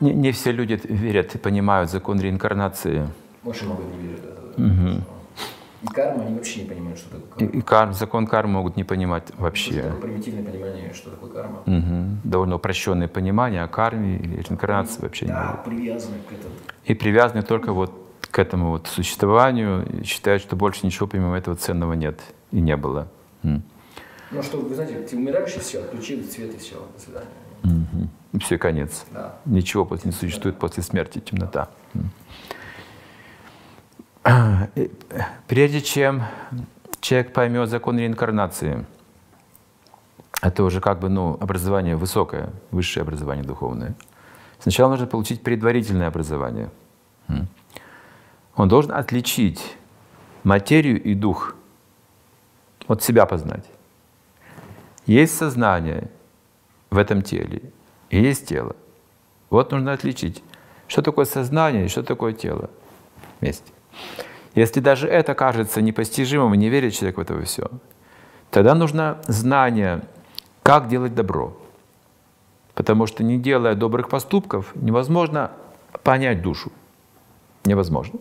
Не, не все люди верят и понимают закон реинкарнации. Очень много не верят. Угу. И карма, они вообще не понимают, что такое карма. И, и кар, закон кармы могут не понимать вообще. Это примитивное понимание, что такое карма. Угу. Довольно упрощенное понимание о карме и реинкарнации они, вообще да, не привязаны к этому. И привязаны только вот к этому вот существованию, и считают, что больше ничего помимо этого ценного нет и не было. М. Ну что, вы знаете, ты умираешь и все, отключил свет и все, до свидания. Мгм. И все, конец. Да. Ничего после- не существует после смерти, темнота. Прежде чем человек поймет закон реинкарнации, это уже как бы ну, образование высокое, высшее образование духовное. Сначала нужно получить предварительное образование. Он должен отличить материю и дух, от себя познать. Есть сознание в этом теле, и есть тело. Вот нужно отличить, что такое сознание и что такое тело вместе. Если даже это кажется непостижимым, не верит человек в это все, тогда нужно знание, как делать добро. Потому что не делая добрых поступков, невозможно понять душу. Невозможно.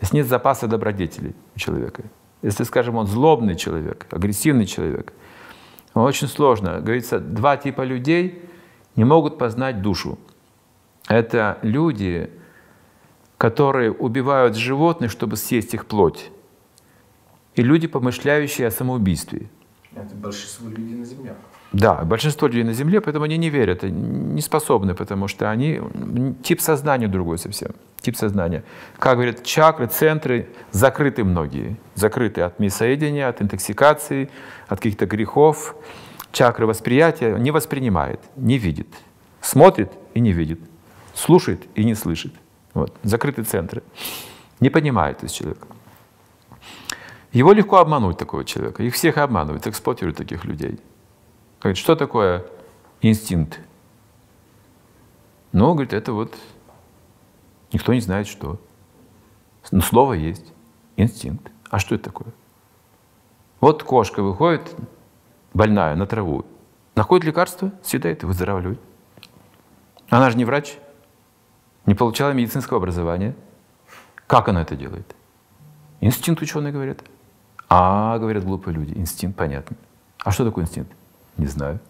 Если нет запаса добродетелей у человека. Если, скажем, он злобный человек, агрессивный человек, очень сложно. Говорится, два типа людей не могут познать душу. Это люди, которые убивают животных, чтобы съесть их плоть. И люди, помышляющие о самоубийстве. Это большинство людей на Земле. Да, большинство людей на Земле, поэтому они не верят, не способны, потому что они тип сознания другой совсем. Тип сознания. Как говорят, чакры, центры закрыты многие. Закрыты от мясоедения, от интоксикации, от каких-то грехов. Чакры восприятия не воспринимает, не видит. Смотрит и не видит. Слушает и не слышит. Вот. Закрытые центры. Не понимает то есть человек. Его легко обмануть, такого человека. Их всех обманывают, эксплуатируют таких людей. Говорит, что такое инстинкт? Ну, говорит, это вот никто не знает, что. Но слово есть. Инстинкт. А что это такое? Вот кошка выходит, больная, на траву, находит лекарство, съедает и выздоравливает. Она же не врач, не получала медицинского образования. Как она это делает? Инстинкт ученые говорят. А, говорят глупые люди, инстинкт понятно. А что такое инстинкт? Не знаю.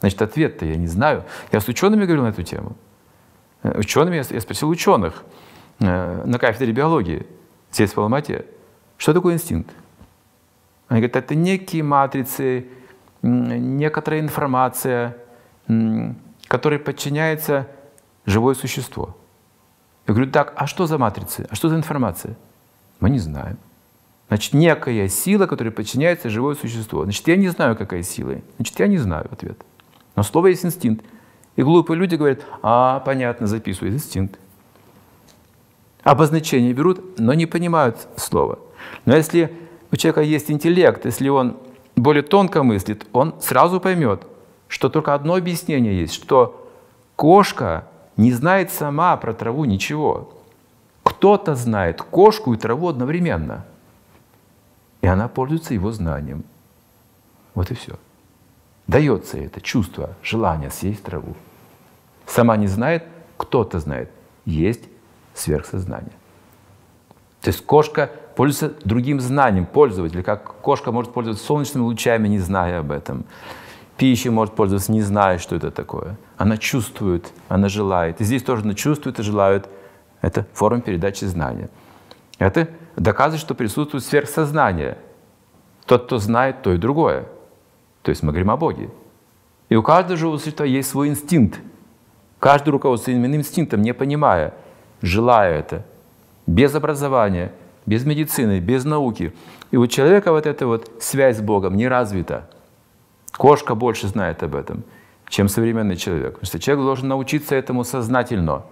Значит, ответ-то я не знаю. Я с учеными говорил на эту тему. Э, Учеными я, спросил ученых э, на кафедре биологии здесь, в Алмате, что такое инстинкт? Они говорят, это некие матрицы, некоторая информация, которой подчиняется живое существо. Я говорю, так, а что за матрицы? А что за информация? Мы не знаем. Значит, некая сила, которой подчиняется живое существо. Значит, я не знаю, какая сила. Значит, я не знаю ответ. Но слово есть инстинкт. И глупые люди говорят, а, понятно, записывают инстинкт. Обозначения берут, но не понимают слова. Но если у человека есть интеллект, если он более тонко мыслит, он сразу поймет, что только одно объяснение есть, что кошка не знает сама про траву ничего. Кто-то знает кошку и траву одновременно. И она пользуется его знанием. Вот и все. Дается это чувство, желание съесть траву. Сама не знает, кто-то знает. Есть сверхсознание. То есть кошка пользуется другим знанием пользователя, как кошка может пользоваться солнечными лучами, не зная об этом. Пищей может пользоваться, не зная, что это такое. Она чувствует, она желает. И здесь тоже она чувствует и желает. Это форма передачи знания. Это доказывает, что присутствует сверхсознание. Тот, кто знает то и другое. То есть мы говорим о Боге. И у каждого живого существа есть свой инстинкт. Каждый руководствуется иным инстинктом, не понимая, желая это, без образования, без медицины, без науки. И у человека вот эта вот связь с Богом не развита. Кошка больше знает об этом, чем современный человек. Потому что человек должен научиться этому сознательно.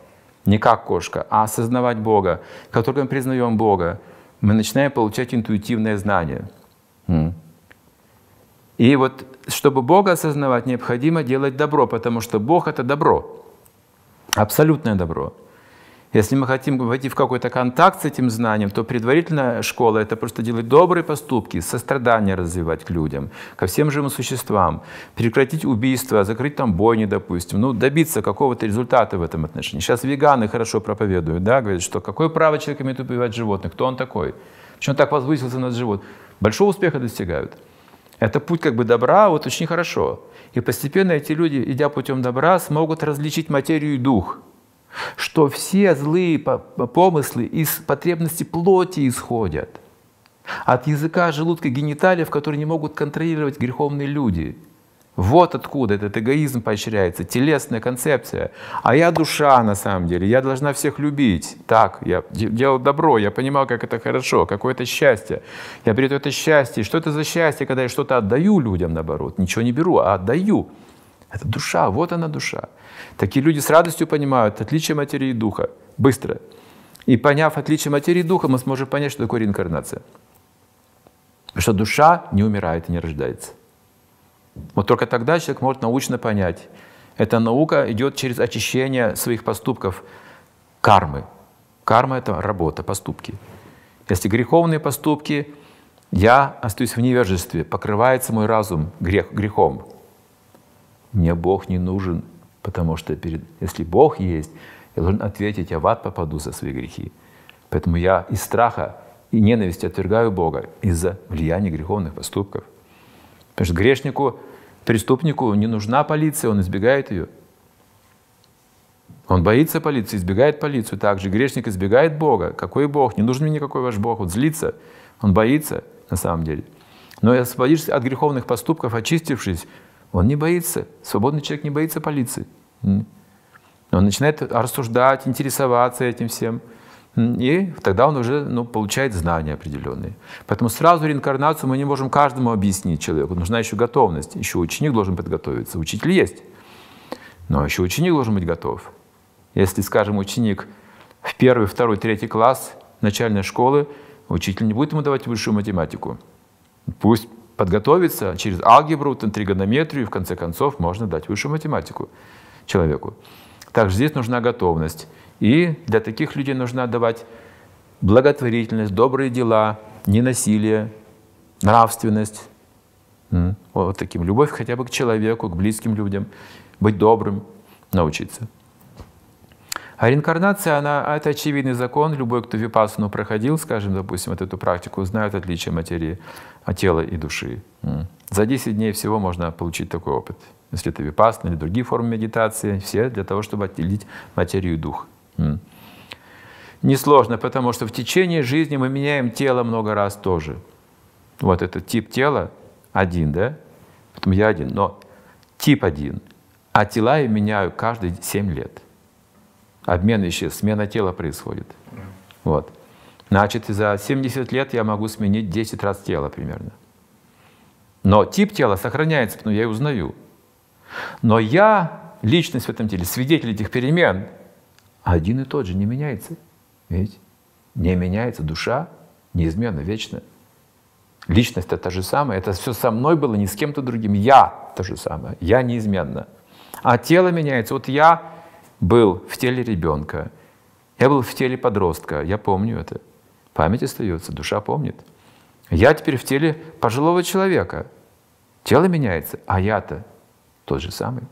Не как кошка, а осознавать Бога. Как только мы признаем Бога, мы начинаем получать интуитивное знание. И вот, чтобы Бога осознавать, необходимо делать добро, потому что Бог — это добро, абсолютное добро. Если мы хотим войти в какой-то контакт с этим знанием, то предварительная школа — это просто делать добрые поступки, сострадание развивать к людям, ко всем живым существам, прекратить убийство, закрыть там бойни, допустим, ну, добиться какого-то результата в этом отношении. Сейчас веганы хорошо проповедуют, да, говорят, что какое право человек имеет убивать животных, кто он такой, почему он так возвысился над живот. Большого успеха достигают. Это путь как бы добра, вот очень хорошо. И постепенно эти люди, идя путем добра, смогут различить материю и дух. Что все злые помыслы из потребности плоти исходят. От языка, желудка, гениталиев, которые не могут контролировать греховные люди – вот откуда этот эгоизм поощряется, телесная концепция. А я душа на самом деле, я должна всех любить. Так, я делал добро, я понимал, как это хорошо, какое это счастье. Я беру это счастье. Что это за счастье, когда я что-то отдаю людям, наоборот? Ничего не беру, а отдаю. Это душа, вот она душа. Такие люди с радостью понимают отличие материи и духа. Быстро. И поняв отличие материи и духа, мы сможем понять, что такое реинкарнация. Что душа не умирает и не рождается. Вот только тогда человек может научно понять. Эта наука идет через очищение своих поступков кармы. Карма — это работа, поступки. Если греховные поступки, я остаюсь в невежестве, покрывается мой разум грех, грехом. Мне Бог не нужен, потому что перед, если Бог есть, я должен ответить, я в ад попаду за свои грехи. Поэтому я из страха и ненависти отвергаю Бога из-за влияния греховных поступков. Потому что грешнику, преступнику не нужна полиция, он избегает ее. Он боится полиции, избегает полицию. Также грешник избегает Бога. Какой Бог? Не нужен мне никакой ваш Бог. Он злится. Он боится на самом деле. Но освободившись от греховных поступков, очистившись, он не боится. Свободный человек не боится полиции. Он начинает рассуждать, интересоваться этим всем. И тогда он уже ну, получает знания определенные. Поэтому сразу реинкарнацию мы не можем каждому объяснить человеку. Нужна еще готовность. Еще ученик должен подготовиться. Учитель есть. Но еще ученик должен быть готов. Если, скажем, ученик в первый, второй, третий класс начальной школы, учитель не будет ему давать высшую математику. Пусть подготовится через алгебру, тригонометрию, и в конце концов можно дать высшую математику человеку. Также здесь нужна готовность. И для таких людей нужно давать благотворительность, добрые дела, ненасилие, нравственность. Вот таким. Любовь хотя бы к человеку, к близким людям. Быть добрым, научиться. А реинкарнация, она, а это очевидный закон. Любой, кто випассану проходил, скажем, допустим, вот эту практику, знает отличие материи от тела и души. За 10 дней всего можно получить такой опыт. Если это випассана или другие формы медитации, все для того, чтобы отделить материю и дух. Несложно, потому что в течение жизни мы меняем тело много раз тоже. Вот этот тип тела один, да? Потом я один, но тип один. А тела я меняю каждые 7 лет. Обмен веществ, смена тела происходит. Вот. Значит, за 70 лет я могу сменить 10 раз тело примерно. Но тип тела сохраняется, потому я и узнаю. Но я, личность в этом теле, свидетель этих перемен, один и тот же не меняется. Ведь не меняется душа, неизменно, вечно. Личность это та же самая, это все со мной было, не с кем-то другим. Я то же самое, я неизменно. А тело меняется. Вот я был в теле ребенка, я был в теле подростка, я помню это. Память остается, душа помнит. Я теперь в теле пожилого человека. Тело меняется, а я-то тот же самый.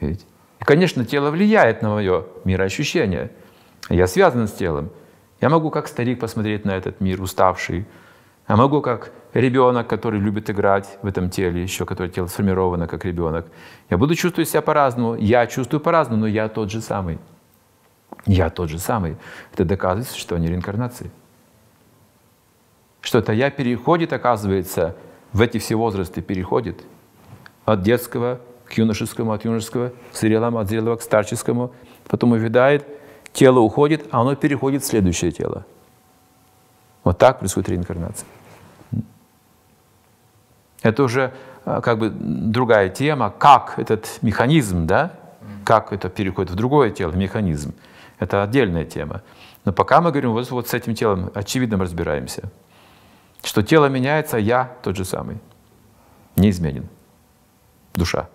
Видите? И, конечно, тело влияет на мое мироощущение. Я связан с телом. Я могу как старик посмотреть на этот мир, уставший. А могу как ребенок, который любит играть в этом теле, еще которое тело сформировано как ребенок. Я буду чувствовать себя по-разному. Я чувствую по-разному, но я тот же самый. Я тот же самый. Это доказывает существование реинкарнации. Что это я переходит, оказывается, в эти все возрасты переходит от детского к юношескому, от юношеского к зрелому, от зрелого к старческому. Потом увядает, тело уходит, а оно переходит в следующее тело. Вот так происходит реинкарнация. Это уже а, как бы другая тема, как этот механизм, да, как это переходит в другое тело, механизм. Это отдельная тема. Но пока мы говорим, вот, вот с этим телом очевидно разбираемся, что тело меняется, я тот же самый, неизменен, душа.